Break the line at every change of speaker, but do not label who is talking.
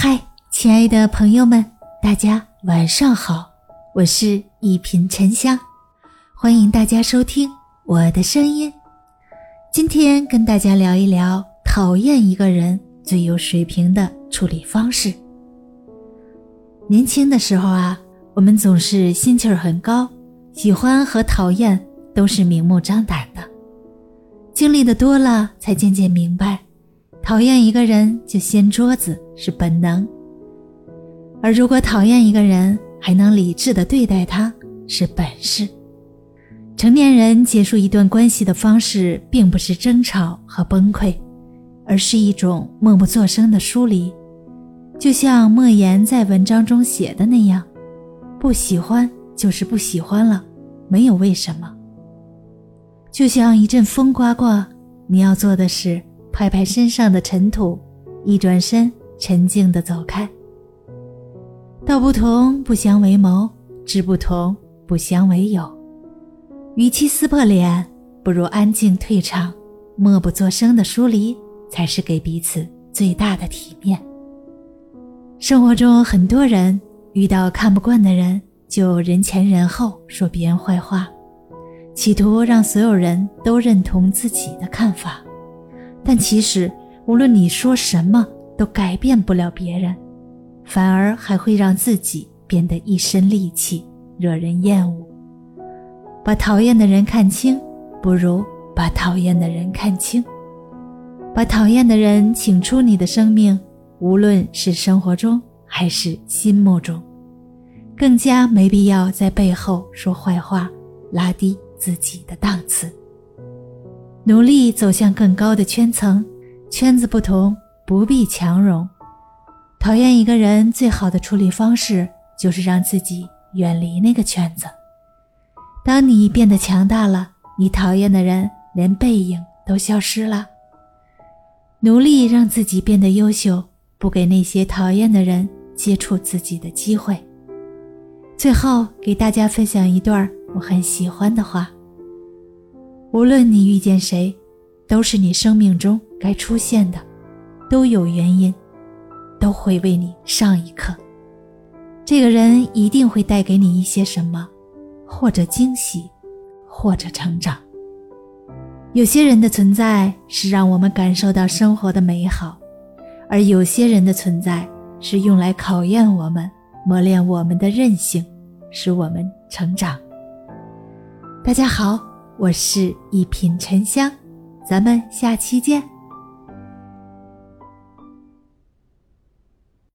嗨，亲爱的朋友们，大家晚上好，我是一品沉香，欢迎大家收听我的声音。今天跟大家聊一聊讨厌一个人最有水平的处理方式。年轻的时候啊，我们总是心气儿很高，喜欢和讨厌都是明目张胆的。经历的多了，才渐渐明白。讨厌一个人就掀桌子是本能，而如果讨厌一个人还能理智的对待他是本事。成年人结束一段关系的方式，并不是争吵和崩溃，而是一种默不作声的疏离。就像莫言在文章中写的那样：“不喜欢就是不喜欢了，没有为什么。”就像一阵风刮过，你要做的是。拍拍身上的尘土，一转身，沉静地走开。道不同不相为谋，志不同不相为友。与其撕破脸，不如安静退场，默不作声的疏离，才是给彼此最大的体面。生活中很多人遇到看不惯的人，就人前人后说别人坏话，企图让所有人都认同自己的看法。但其实，无论你说什么，都改变不了别人，反而还会让自己变得一身戾气，惹人厌恶。把讨厌的人看清，不如把讨厌的人看清。把讨厌的人请出你的生命，无论是生活中还是心目中，更加没必要在背后说坏话，拉低自己的档次。努力走向更高的圈层，圈子不同，不必强融。讨厌一个人最好的处理方式，就是让自己远离那个圈子。当你变得强大了，你讨厌的人连背影都消失了。努力让自己变得优秀，不给那些讨厌的人接触自己的机会。最后，给大家分享一段我很喜欢的话。无论你遇见谁，都是你生命中该出现的，都有原因，都会为你上一课。这个人一定会带给你一些什么，或者惊喜，或者成长。有些人的存在是让我们感受到生活的美好，而有些人的存在是用来考验我们、磨练我们的韧性，使我们成长。大家好。我是一品沉香，咱们下期见。